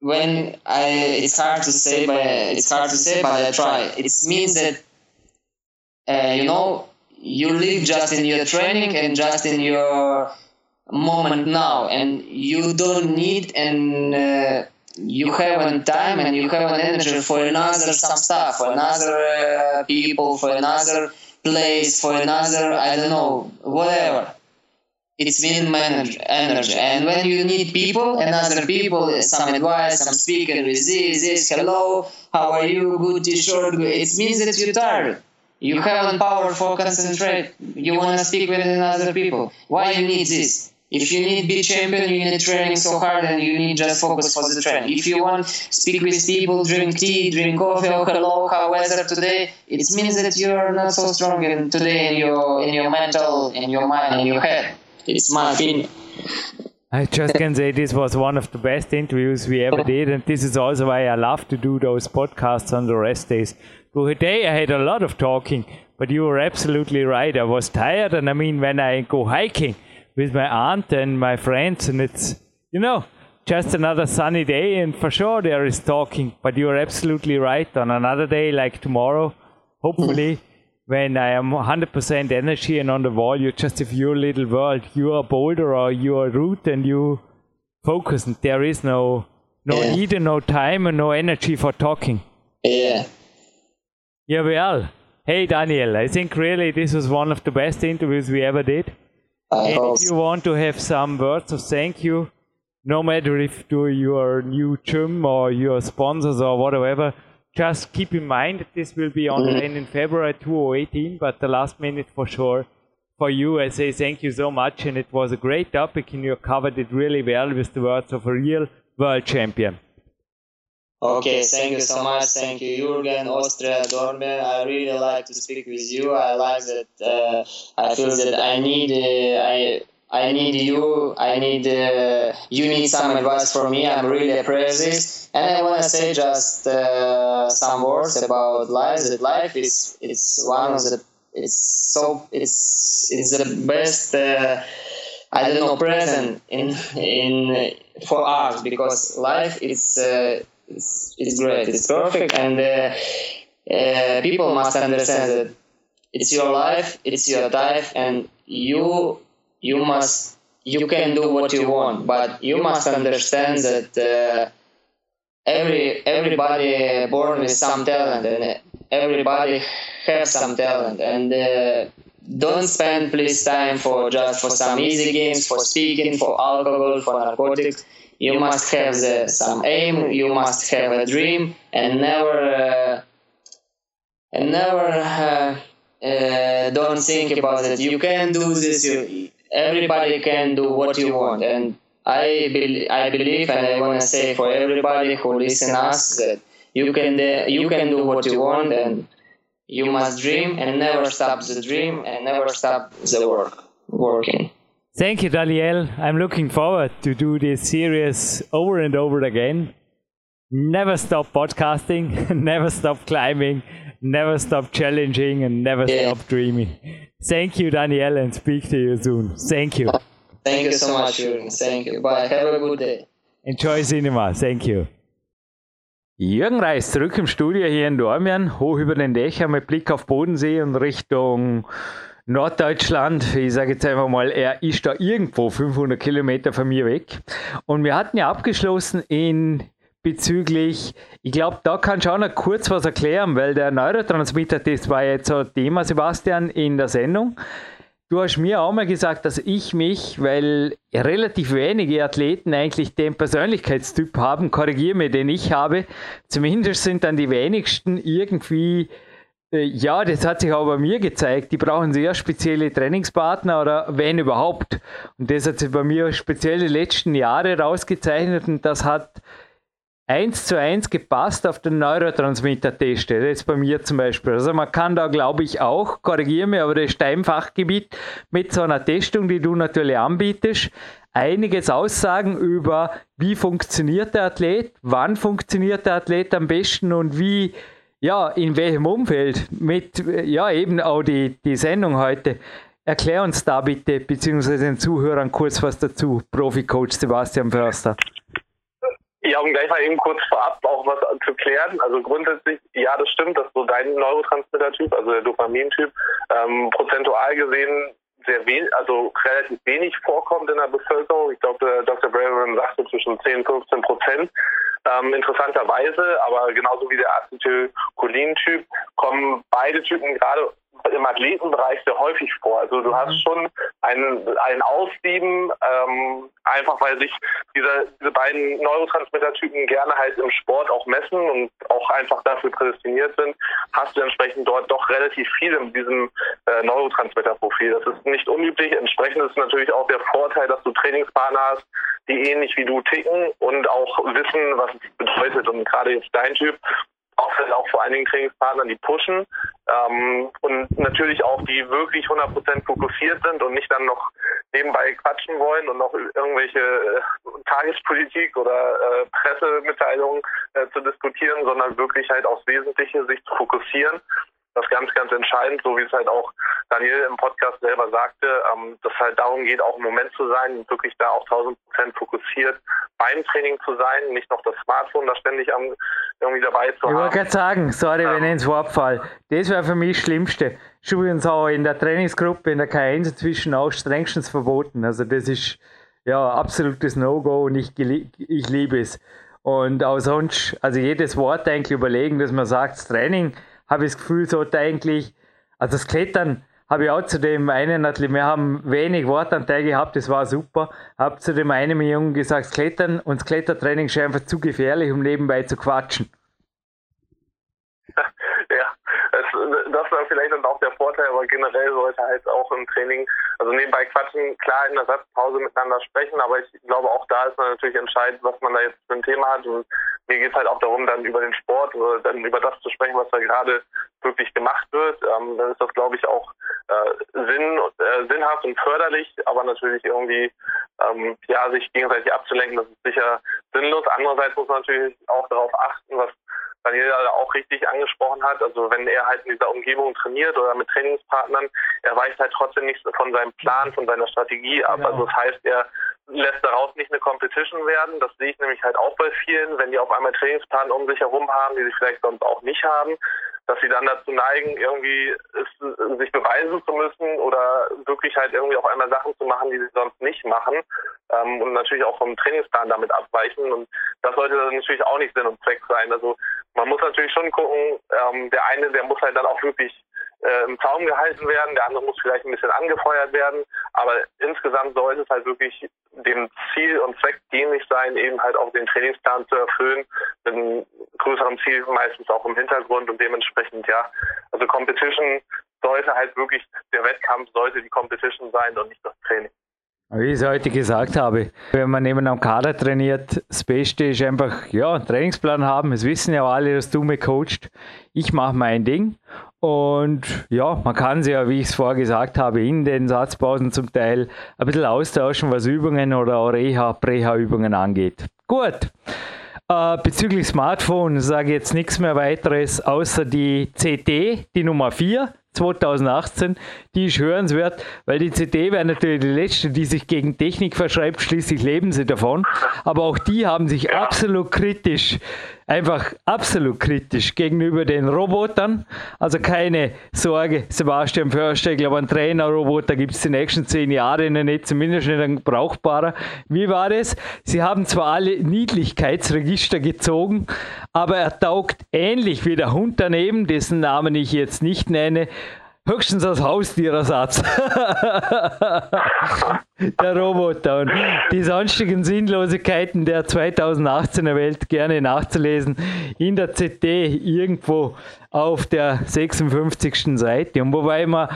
when I it's hard to say but it's hard to say but I try. It means that uh, you know you live just in your training and just in your moment now and you don't need and uh, you have an time and you have an energy for another some stuff, for another uh, people, for another place, for another I don't know, whatever. It's been energy, and when you need people and other people, some advice, some speaker this, this, hello, how are you, good t-shirt, it means that you're tired. You haven't power for concentrate. You want to speak with other people. Why you need this? If you need be champion, you need training so hard and you need just focus for the training. If you want speak with people, drink tea, drink coffee, or hello, how weather today, it means that you are not so strong in today in your in your mental, in your mind, in your head. It's my opinion. I just can say this was one of the best interviews we ever oh. did, and this is also why I love to do those podcasts on the rest days. Today I had a lot of talking, but you were absolutely right. I was tired, and I mean, when I go hiking, with my aunt and my friends, and it's you know just another sunny day, and for sure there is talking. But you are absolutely right. On another day like tomorrow, hopefully. Hmm. when I am 100% energy and on the wall, you just have your little world. You are boulder or you are route and you focus. And there is no no yeah. need and no time and no energy for talking. Yeah. Yeah, well. Hey, Daniel, I think really this was one of the best interviews we ever did. And if you want to have some words of thank you, no matter if to your new gym or your sponsors or whatever, just keep in mind that this will be online mm-hmm. in February 2018, but the last minute for sure. For you, I say thank you so much, and it was a great topic, and you covered it really well with the words of a real world champion. Okay, thank you so much. Thank you, Jürgen, Austria, Dornbirn. I really like to speak with you. I like that. Uh, I feel that I need. Uh, I. I need you. I need. Uh, you need some advice from me. I'm really appreciate And I want to say just uh, some words about life. That life is. It's one of the. It's so. It's. It's the best. Uh, I don't know present in in for us because life is uh, it's, it's great, it's perfect, and uh, uh, people must understand that it's your life, it's your life, and you you must you can do what you want, but you must understand that uh, every everybody born with some talent, and everybody has some talent, and uh, don't spend please time for just for some easy games, for speaking, for alcohol, for narcotics you must have the, some aim you must have a dream and never uh, and never uh, uh, don't think about it. You can do this you, everybody can do what you want. And I, be, I believe and I want to say for everybody who listen us that you can you can do what you want and you must dream and never stop the dream and never stop the work working Thank you, Daniel. I'm looking forward to do this series over and over again. Never stop podcasting, never stop climbing, never stop challenging, and never yeah. stop dreaming. Thank you, Daniel, and speak to you soon. Thank you. Thank you so much, Jürgen. Thank you. Bye. Have a good day. Enjoy cinema. Thank you. Jürgen Reis zurück im Studio hier in Dornbirn, hoch über den Dächern mit Blick auf Bodensee und Richtung Norddeutschland, ich sage jetzt einfach mal, er ist da irgendwo 500 Kilometer von mir weg. Und wir hatten ja abgeschlossen in bezüglich, ich glaube, da kann ich auch noch kurz was erklären, weil der Neurotransmitter, das war jetzt so ein Thema, Sebastian, in der Sendung. Du hast mir auch mal gesagt, dass ich mich, weil relativ wenige Athleten eigentlich den Persönlichkeitstyp haben, korrigiere mir, den ich habe, zumindest sind dann die wenigsten irgendwie ja, das hat sich auch bei mir gezeigt. Die brauchen sehr spezielle Trainingspartner oder wenn überhaupt. Und das hat sich bei mir speziell die letzten Jahre rausgezeichnet und das hat eins zu eins gepasst auf den Neurotransmitter-Test. Das ist bei mir zum Beispiel. Also man kann da, glaube ich, auch, korrigiere mich, aber das Steinfachgebiet mit so einer Testung, die du natürlich anbietest, einiges aussagen über, wie funktioniert der Athlet, wann funktioniert der Athlet am besten und wie ja, in welchem Umfeld? Mit, ja, eben auch die, die Sendung heute. Erklär uns da bitte, beziehungsweise den Zuhörern kurz was dazu, Profi-Coach Sebastian Förster. Ja, um gleich mal eben kurz vorab auch was zu klären. Also grundsätzlich, ja, das stimmt, dass so dein Neurotransmitter-Typ, also der Dopamin-Typ, ähm, prozentual gesehen sehr wenig, also relativ wenig vorkommt in der Bevölkerung. Ich glaube, Dr. Braverman sagte zwischen 10 und 15 Prozent. Ähm, interessanterweise, aber genauso wie der Acetylcholin-Typ, kommen beide Typen gerade im Athletenbereich sehr häufig vor. Also du hast mhm. schon ein, ein Aussieben, ähm, einfach weil sich diese, diese beiden Neurotransmittertypen gerne halt im Sport auch messen und auch einfach dafür prädestiniert sind, hast du entsprechend dort doch relativ viel in diesem äh, Neurotransmitterprofil. Das ist nicht unüblich. Entsprechend ist natürlich auch der Vorteil, dass du Trainingspartner hast, die ähnlich wie du ticken und auch wissen, was es bedeutet. Und gerade jetzt dein Typ auch, auch vor allen Dingen Trainingspartnern, die pushen ähm, und natürlich auch die wirklich 100% fokussiert sind und nicht dann noch nebenbei quatschen wollen und noch irgendwelche äh, Tagespolitik oder äh, Pressemitteilungen äh, zu diskutieren, sondern wirklich halt aufs Wesentliche sich zu fokussieren das ist ganz, ganz entscheidend, so wie es halt auch Daniel im Podcast selber sagte, ähm, dass halt darum geht, auch im Moment zu sein und wirklich da auch 1000 Prozent fokussiert beim Training zu sein, nicht noch das Smartphone da ständig am, irgendwie dabei zu haben. Ich wollte gerade sagen, sorry, ähm, wenn ich ins Wort fall. Das wäre für mich das Schlimmste. Ist übrigens auch in der Trainingsgruppe, in der K1 inzwischen auch strengstens verboten. Also das ist ja absolutes No-Go und ich, ich liebe es. Und auch sonst, also jedes Wort eigentlich überlegen, dass man sagt, das Training habe ich das Gefühl, sollte eigentlich, also das Klettern habe ich auch zu dem einen, wir haben wenig Wortanteil gehabt, das war super, habe zu dem einen Jungen gesagt, das Klettern und das Klettertraining ist einfach zu gefährlich, um nebenbei zu quatschen. Ja, das das war vielleicht dann auch der Vorteil, aber generell sollte halt auch im Training, also nebenbei quatschen, klar in der Satzpause miteinander sprechen, aber ich glaube auch da ist man natürlich entscheidend, was man da jetzt für ein Thema hat und mir geht es halt auch darum, dann über den Sport oder dann über das zu sprechen, was da gerade wirklich gemacht wird. Ähm, dann ist das, glaube ich, auch äh, Sinn, äh, sinnhaft und förderlich, aber natürlich irgendwie ähm, ja sich gegenseitig abzulenken, das ist sicher sinnlos. Andererseits muss man natürlich auch darauf achten, was Daniel auch richtig angesprochen hat. Also wenn er halt in dieser Umgebung trainiert oder mit Trainingspartnern, er weicht halt trotzdem nicht von seinem Plan, von seiner Strategie ab. Genau. Also das heißt, er lässt daraus nicht eine Competition werden. Das sehe ich nämlich halt auch bei vielen, wenn die auf einmal Trainingsplan um sich herum haben, die sie vielleicht sonst auch nicht haben, dass sie dann dazu neigen, irgendwie es, sich beweisen zu müssen oder wirklich halt irgendwie auf einmal Sachen zu machen, die sie sonst nicht machen ähm, und natürlich auch vom Trainingsplan damit abweichen. Und das sollte dann natürlich auch nicht Sinn und Zweck sein. Also man muss natürlich schon gucken, ähm, der eine, der muss halt dann auch wirklich äh, im Zaum gehalten werden, der andere muss vielleicht ein bisschen angefeuert werden, aber insgesamt sollte es halt wirklich dem Ziel und Zweck dienlich sein, eben halt auch den Trainingsplan zu erfüllen, mit einem größeren Ziel meistens auch im Hintergrund und dementsprechend, ja, also Competition sollte halt wirklich, der Wettkampf sollte die Competition sein und nicht das Training. Wie ich es heute gesagt habe, wenn man neben einem Kader trainiert, das Beste ist einfach ja, einen Trainingsplan haben. Es wissen ja alle, dass du mich coachst. Ich mache mein Ding. Und ja, man kann sich ja, wie ich es vorher gesagt habe, in den Satzpausen zum Teil ein bisschen austauschen, was Übungen oder auch Reha, Präha-Übungen angeht. Gut. Äh, bezüglich Smartphone sage ich jetzt nichts mehr weiteres, außer die CT, die Nummer 4. 2018, die ist hörenswert, weil die CD wäre natürlich die letzte, die sich gegen Technik verschreibt, schließlich leben sie davon. Aber auch die haben sich absolut kritisch, einfach absolut kritisch gegenüber den Robotern. Also keine Sorge, Sebastian Förster, ich glaube, ein Trainerroboter gibt es die nächsten zehn Jahre nicht, zumindest nicht ein brauchbarer. Wie war das? Sie haben zwar alle Niedlichkeitsregister gezogen, aber er taugt ähnlich wie der Hund daneben, dessen Namen ich jetzt nicht nenne, höchstens als Haustierersatz. der Roboter. Und die sonstigen Sinnlosigkeiten der 2018er Welt gerne nachzulesen in der CT irgendwo auf der 56. Seite. Und wobei man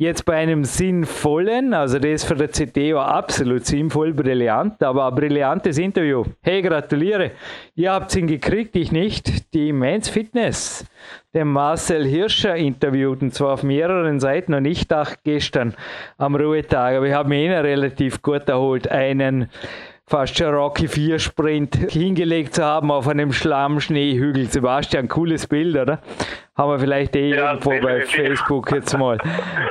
jetzt bei einem sinnvollen, also das für der CT war absolut sinnvoll, brillant, aber ein brillantes Interview. Hey, gratuliere. Ihr habt ihn gekriegt, ich nicht. Die Men's Fitness, den Marcel Hirscher interviewt, und zwar auf mehreren Seiten und ich dachte gestern am Ruhetag, aber ich habe mir ihn relativ gut erholt, einen fast schon Rocky 4 Sprint hingelegt zu haben auf einem Schlammschneehügel. Sebastian, cooles Bild, oder? Haben wir vielleicht eh ja, irgendwo bei Facebook jetzt mal.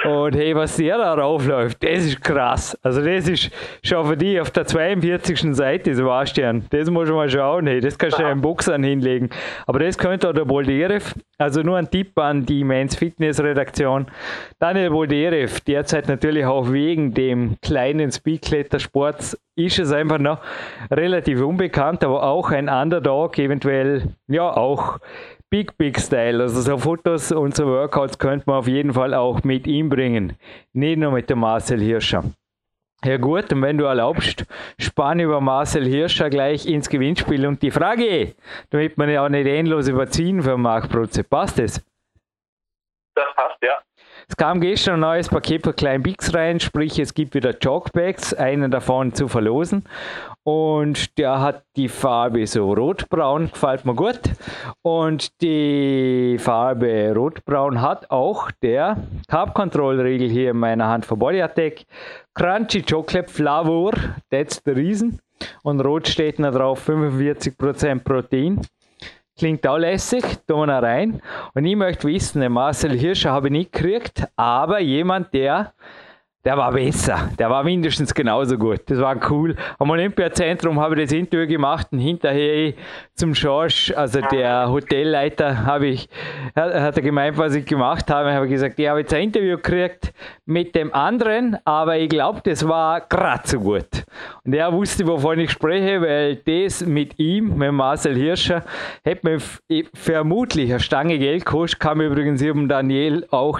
Und hey, was der da raufläuft, das ist krass. Also das ist schon für dich auf der 42. Seite, Sebastian. Das muss man mal schauen. Hey, das kannst du ja. im Boxern hinlegen. Aber das könnte auch der Bolderev. Also nur ein Tipp an die Men's Fitness Redaktion. Daniel Bolderev, derzeit natürlich auch wegen dem kleinen Speedklettersports, ist es einfach noch relativ unbekannt, aber auch ein Underdog, eventuell ja auch Big Big Style. Also so Fotos und so Workouts könnte man auf jeden Fall auch mit ihm bringen. Nicht nur mit dem Marcel Hirscher. Ja gut, und wenn du erlaubst, spann über Marcel Hirscher gleich ins Gewinnspiel. Und die Frage, damit man ja auch nicht endlos überziehen für Marc Protze, passt es? Das passt, ja. Es kam gestern ein neues Paket für Klein Bix rein, sprich es gibt wieder Jogbags, einen davon zu verlosen. Und der hat die Farbe so rotbraun, gefällt mir gut. Und die Farbe rotbraun hat auch der Carb Control Riegel hier in meiner Hand von Body Attack. Crunchy Chocolate Flavor, that's the reason. Und rot steht da drauf 45% Protein. Klingt auch lässig, tun wir rein. Und ich möchte wissen, den Marcel Hirscher habe ich nicht gekriegt, aber jemand, der der war besser. Der war mindestens genauso gut. Das war cool. Am Olympiazentrum habe ich das Interview gemacht und hinterher zum Schorsch, also der Hotelleiter, habe ich, hat er gemeint, was ich gemacht habe. Ich habe gesagt, ich habe jetzt ein Interview gekriegt mit dem anderen, aber ich glaube, das war gerade so gut. Und er wusste, wovon ich spreche, weil das mit ihm, mit Marcel Hirscher, hätte mir vermutlich eine Stange Geld gekostet. Kam übrigens eben Daniel auch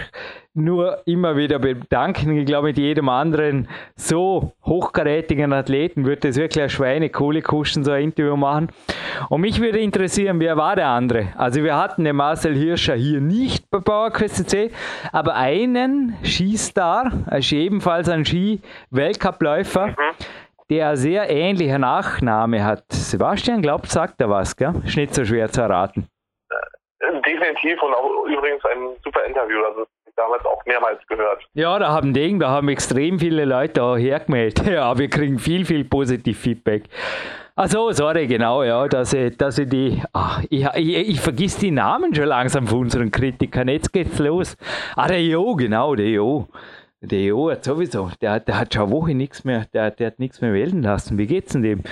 nur immer wieder bedanken. Ich glaube, mit jedem anderen so hochkarätigen Athleten wird es wirklich eine Schweinekohle kosten, so ein Interview machen. Und mich würde interessieren, wer war der andere? Also wir hatten den Marcel Hirscher hier nicht bei PowerQuest C, aber einen Skistar, also ebenfalls ein Ski-Weltcupläufer, mhm. der sehr ähnliche Nachname hat. Sebastian glaubt, sagt er was, gell? Ist nicht so schwer zu erraten. Äh, definitiv und auch übrigens ein super Interview. Also damals auch mehrmals gehört. Ja, da haben Ding, da haben extrem viele Leute auch hergemeldet. Ja, wir kriegen viel, viel positiv Feedback. Also sorry, genau, ja, dass ich, dass ich die, ach, ich, ich, ich vergiss die Namen schon langsam von unseren Kritikern. Jetzt geht's los. Ah, der Jo, genau, der Jo. Der Jo hat sowieso, der, der hat schon eine Woche nichts mehr, der, der hat nichts mehr wählen lassen. Wie geht's denn dem?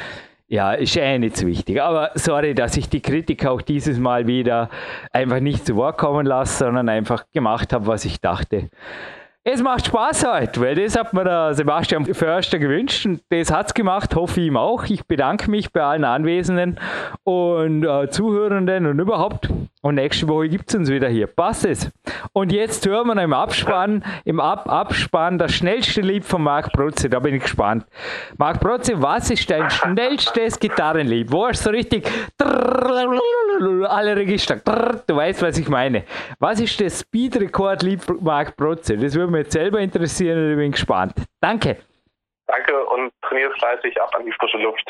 Ja, ist ja nicht so wichtig. Aber sorry, dass ich die Kritik auch dieses Mal wieder einfach nicht zu Wort kommen lasse, sondern einfach gemacht habe, was ich dachte. Es macht Spaß heute, weil das hat mir der Sebastian Förster gewünscht und das hat es gemacht, hoffe ich ihm auch. Ich bedanke mich bei allen Anwesenden und äh, Zuhörenden und überhaupt. Und nächste Woche gibt es uns wieder hier. Passt es? Und jetzt hören wir im Abspann, im Ab Abspann das schnellste Lied von Marc Protze. Da bin ich gespannt. Marc Protze, was ist dein schnellstes Gitarrenlied? Wo ist so richtig alle Register? Du weißt, was ich meine. Was ist das Speed-Rekord-Lied von Marc Protze? Das würde mich jetzt selber interessieren und ich bin gespannt. Danke. Danke und trainiert fleißig ab an die frische Luft.